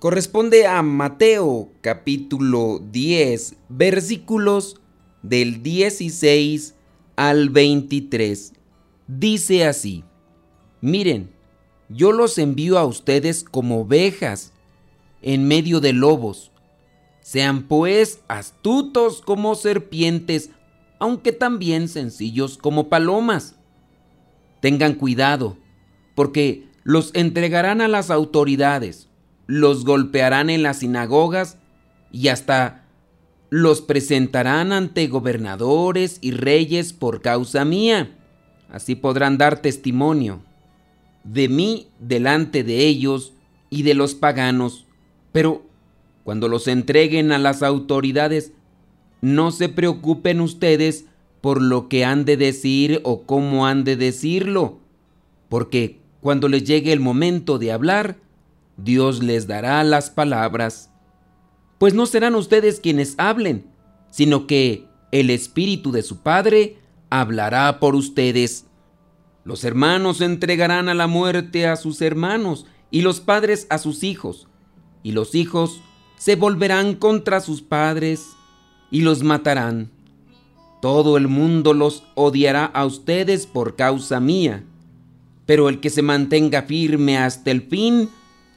corresponde a Mateo capítulo 10 versículos del 16 al 23. Dice así, miren, yo los envío a ustedes como ovejas en medio de lobos. Sean pues astutos como serpientes, aunque también sencillos como palomas. Tengan cuidado porque los entregarán a las autoridades, los golpearán en las sinagogas y hasta los presentarán ante gobernadores y reyes por causa mía. Así podrán dar testimonio de mí delante de ellos y de los paganos. Pero cuando los entreguen a las autoridades, no se preocupen ustedes por lo que han de decir o cómo han de decirlo, porque cuando les llegue el momento de hablar, Dios les dará las palabras. Pues no serán ustedes quienes hablen, sino que el Espíritu de su Padre hablará por ustedes. Los hermanos entregarán a la muerte a sus hermanos y los padres a sus hijos, y los hijos se volverán contra sus padres y los matarán. Todo el mundo los odiará a ustedes por causa mía pero el que se mantenga firme hasta el fin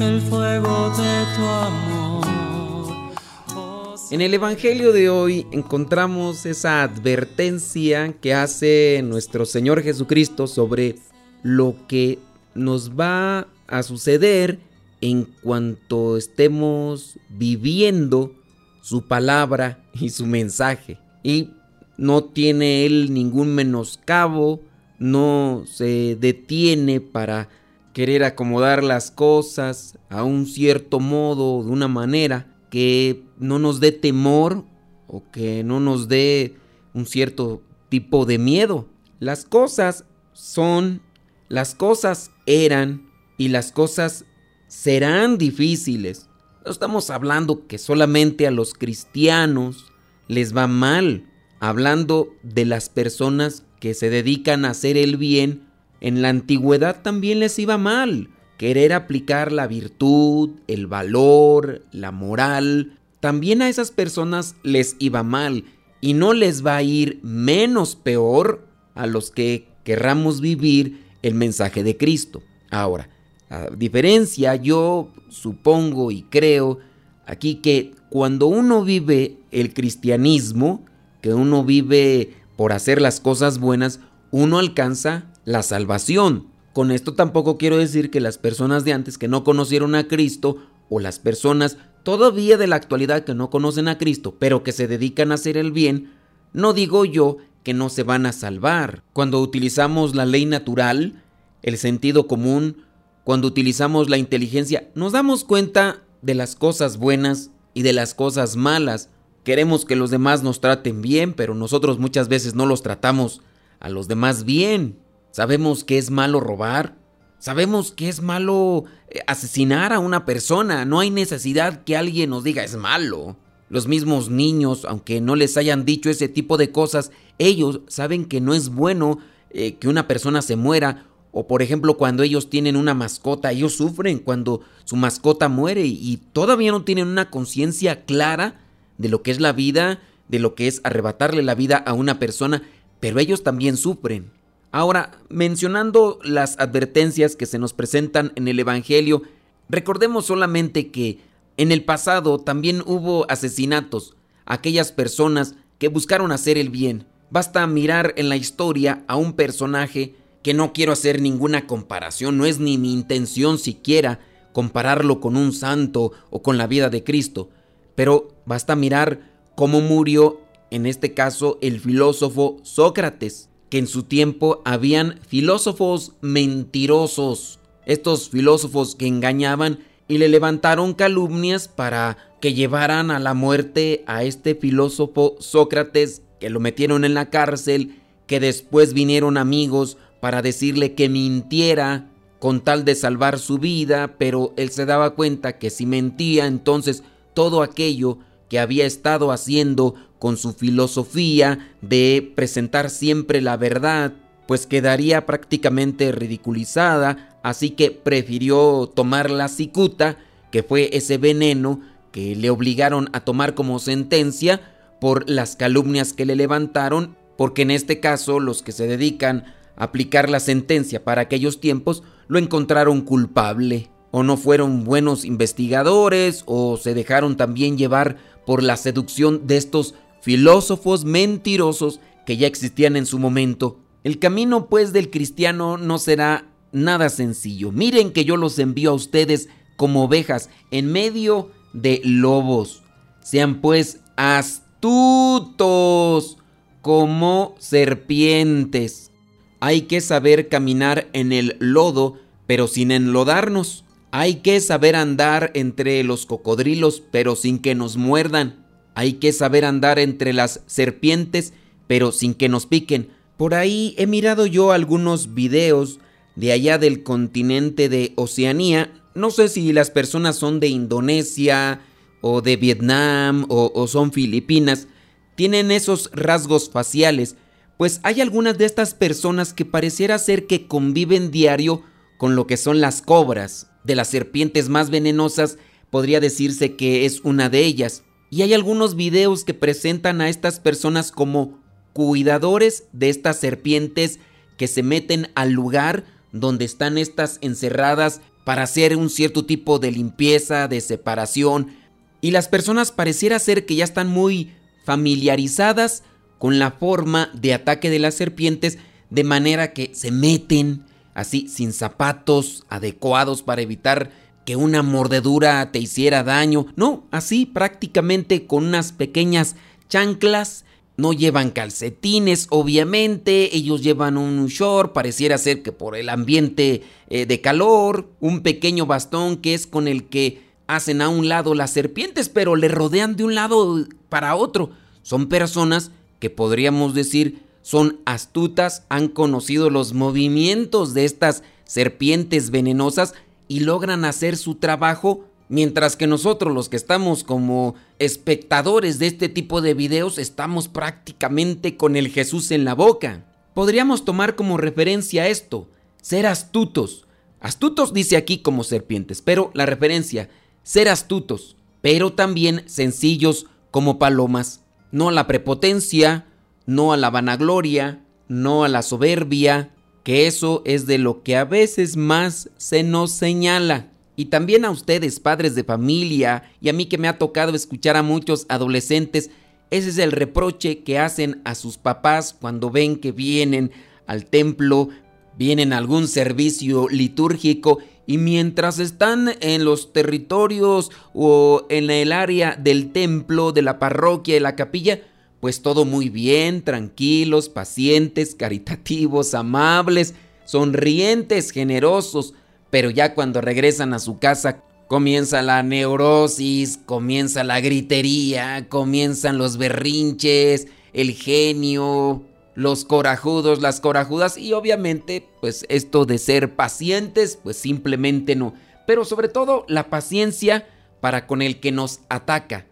el fuego de tu amor. en el Evangelio de hoy encontramos esa advertencia que hace nuestro Señor Jesucristo sobre lo que nos va a suceder en cuanto estemos viviendo su palabra y su mensaje. Y no tiene él ningún menoscabo, no se detiene para querer acomodar las cosas a un cierto modo, de una manera que no nos dé temor o que no nos dé un cierto tipo de miedo. Las cosas son, las cosas eran y las cosas serán difíciles. No estamos hablando que solamente a los cristianos les va mal, hablando de las personas que se dedican a hacer el bien, en la antigüedad también les iba mal. Querer aplicar la virtud, el valor, la moral, también a esas personas les iba mal y no les va a ir menos peor a los que querramos vivir el mensaje de Cristo. Ahora, a diferencia, yo supongo y creo aquí que cuando uno vive el cristianismo, que uno vive por hacer las cosas buenas, uno alcanza la salvación. Con esto tampoco quiero decir que las personas de antes que no conocieron a Cristo o las personas todavía de la actualidad que no conocen a Cristo, pero que se dedican a hacer el bien, no digo yo que no se van a salvar. Cuando utilizamos la ley natural, el sentido común, cuando utilizamos la inteligencia, nos damos cuenta de las cosas buenas y de las cosas malas. Queremos que los demás nos traten bien, pero nosotros muchas veces no los tratamos a los demás bien. Sabemos que es malo robar, Sabemos que es malo eh, asesinar a una persona, no hay necesidad que alguien nos diga es malo. Los mismos niños, aunque no les hayan dicho ese tipo de cosas, ellos saben que no es bueno eh, que una persona se muera. O por ejemplo, cuando ellos tienen una mascota, ellos sufren cuando su mascota muere y todavía no tienen una conciencia clara de lo que es la vida, de lo que es arrebatarle la vida a una persona, pero ellos también sufren. Ahora, mencionando las advertencias que se nos presentan en el Evangelio, recordemos solamente que en el pasado también hubo asesinatos, aquellas personas que buscaron hacer el bien. Basta mirar en la historia a un personaje que no quiero hacer ninguna comparación, no es ni mi intención siquiera compararlo con un santo o con la vida de Cristo, pero basta mirar cómo murió en este caso el filósofo Sócrates, que en su tiempo habían filósofos mentirosos, estos filósofos que engañaban y le levantaron calumnias para que llevaran a la muerte a este filósofo Sócrates, que lo metieron en la cárcel, que después vinieron amigos para decirle que mintiera con tal de salvar su vida, pero él se daba cuenta que si mentía entonces todo aquello que había estado haciendo con su filosofía de presentar siempre la verdad, pues quedaría prácticamente ridiculizada así que prefirió tomar la cicuta, que fue ese veneno que le obligaron a tomar como sentencia por las calumnias que le levantaron, porque en este caso los que se dedican a aplicar la sentencia para aquellos tiempos lo encontraron culpable, o no fueron buenos investigadores, o se dejaron también llevar por la seducción de estos filósofos mentirosos que ya existían en su momento. El camino pues del cristiano no será nada sencillo. Miren que yo los envío a ustedes como ovejas en medio de lobos. Sean pues astutos como serpientes. Hay que saber caminar en el lodo, pero sin enlodarnos. Hay que saber andar entre los cocodrilos, pero sin que nos muerdan. Hay que saber andar entre las serpientes, pero sin que nos piquen. Por ahí he mirado yo algunos videos de allá del continente de Oceanía. No sé si las personas son de Indonesia o de Vietnam o, son filipinas. Tienen esos rasgos faciales. Pues hay algunas de estas personas que pareciera ser que conviven diario con lo que son las cobras. De las serpientes más venenosas podría decirse que es una de ellas. Y hay algunos videos que presentan a estas personas como cuidadores de estas serpientes que se meten al lugar donde están estas encerradas para hacer un cierto tipo de limpieza, de separación, y las personas pareciera ser que ya están muy familiarizadas con la forma de ataque de las serpientes, de manera que se meten así sin zapatos adecuados para evitar que una mordedura te hiciera daño, no, así prácticamente con unas pequeñas chanclas. No llevan calcetines, obviamente, ellos llevan un short, pareciera ser que por el ambiente eh, de calor, un pequeño bastón que es con el que hacen a un lado las serpientes, pero le rodean de un lado para otro. Son personas que podríamos decir son astutas, han conocido los movimientos de estas serpientes venenosas y logran hacer su trabajo Mientras que nosotros los que estamos como espectadores de este tipo de videos estamos prácticamente con el Jesús en la boca. Podríamos tomar como referencia esto, ser astutos. Astutos dice aquí como serpientes, pero la referencia, ser astutos, pero también sencillos como palomas. No la prepotencia, no a la vanagloria, no a la soberbia, que eso es de lo que a veces más se nos señala. Y también a ustedes, padres de familia, y a mí que me ha tocado escuchar a muchos adolescentes, ese es el reproche que hacen a sus papás cuando ven que vienen al templo, vienen a algún servicio litúrgico y mientras están en los territorios o en el área del templo, de la parroquia, de la capilla, pues todo muy bien, tranquilos, pacientes, caritativos, amables, sonrientes, generosos, pero ya cuando regresan a su casa comienza la neurosis, comienza la gritería, comienzan los berrinches, el genio, los corajudos, las corajudas y obviamente pues esto de ser pacientes pues simplemente no. Pero sobre todo la paciencia para con el que nos ataca.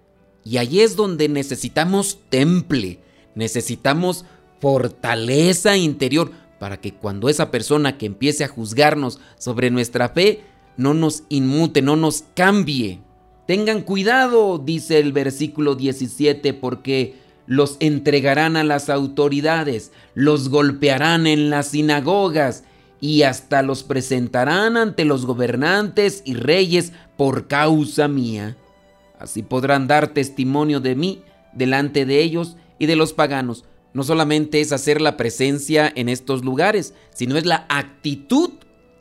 Y ahí es donde necesitamos temple, necesitamos fortaleza interior para que cuando esa persona que empiece a juzgarnos sobre nuestra fe no nos inmute, no nos cambie. Tengan cuidado, dice el versículo 17, porque los entregarán a las autoridades, los golpearán en las sinagogas y hasta los presentarán ante los gobernantes y reyes por causa mía. Así podrán dar testimonio de mí delante de ellos y de los paganos. No solamente es hacer la presencia en estos lugares, sino es la actitud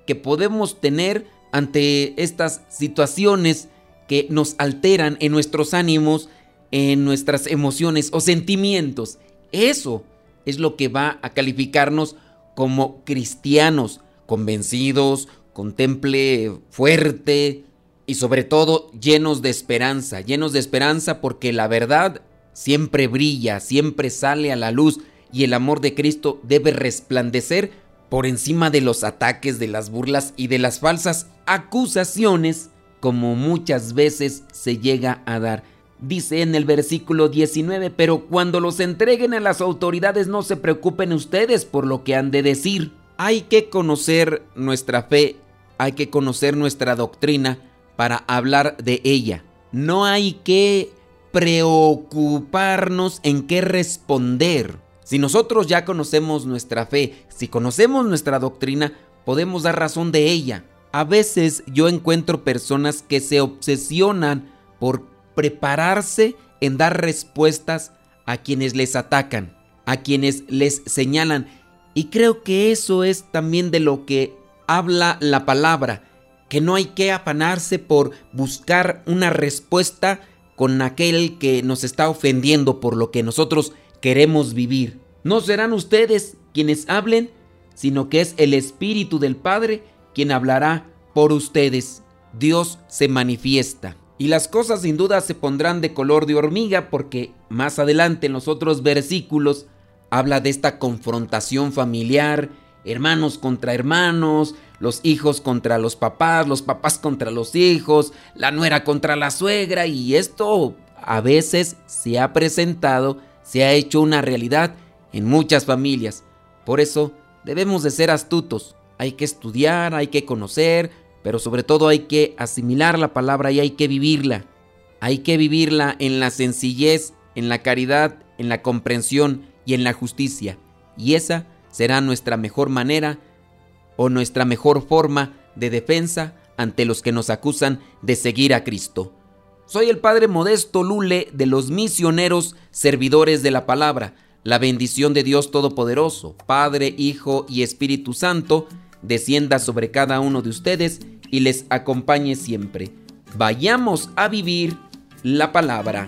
que podemos tener ante estas situaciones que nos alteran en nuestros ánimos, en nuestras emociones o sentimientos. Eso es lo que va a calificarnos como cristianos, convencidos, con temple fuerte y sobre todo llenos de esperanza, llenos de esperanza porque la verdad siempre brilla, siempre sale a la luz y el amor de Cristo debe resplandecer por encima de los ataques, de las burlas y de las falsas acusaciones como muchas veces se llega a dar. Dice en el versículo 19, pero cuando los entreguen a las autoridades no se preocupen ustedes por lo que han de decir. Hay que conocer nuestra fe, hay que conocer nuestra doctrina para hablar de ella. No hay que preocuparnos en qué responder. Si nosotros ya conocemos nuestra fe, si conocemos nuestra doctrina, podemos dar razón de ella. A veces yo encuentro personas que se obsesionan por prepararse en dar respuestas a quienes les atacan, a quienes les señalan. Y creo que eso es también de lo que habla la palabra, que no hay que afanarse por buscar una respuesta con aquel que nos está ofendiendo por lo que nosotros queremos vivir. No serán ustedes quienes hablen, sino que es el Espíritu del Padre quien hablará por ustedes. Dios se manifiesta. Y las cosas sin duda se pondrán de color de hormiga porque más adelante en los otros versículos habla de esta confrontación familiar, hermanos contra hermanos, los hijos contra los papás, los papás contra los hijos, la nuera contra la suegra y esto a veces se ha presentado, se ha hecho una realidad en muchas familias. Por eso debemos de ser astutos, hay que estudiar, hay que conocer, pero sobre todo hay que asimilar la palabra y hay que vivirla. Hay que vivirla en la sencillez, en la caridad, en la comprensión y en la justicia. Y esa será nuestra mejor manera o nuestra mejor forma de defensa ante los que nos acusan de seguir a Cristo. Soy el Padre Modesto Lule de los misioneros servidores de la palabra. La bendición de Dios Todopoderoso, Padre, Hijo y Espíritu Santo, descienda sobre cada uno de ustedes y les acompañe siempre. Vayamos a vivir la palabra.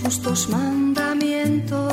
Justos mandamientos